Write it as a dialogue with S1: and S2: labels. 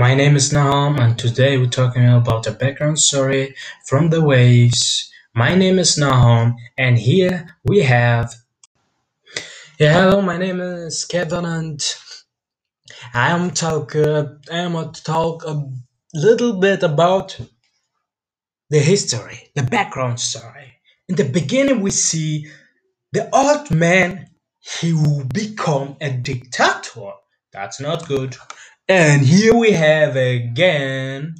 S1: My name is Nahom, and today we're talking about a background story from the waves. My name is Nahom, and here we have. Yeah, hello. My name is Kevin, and I am talk. Uh, I am going to talk a little bit about the history, the background story. In the beginning, we see the old man. He will become a dictator. That's not good. And here we have again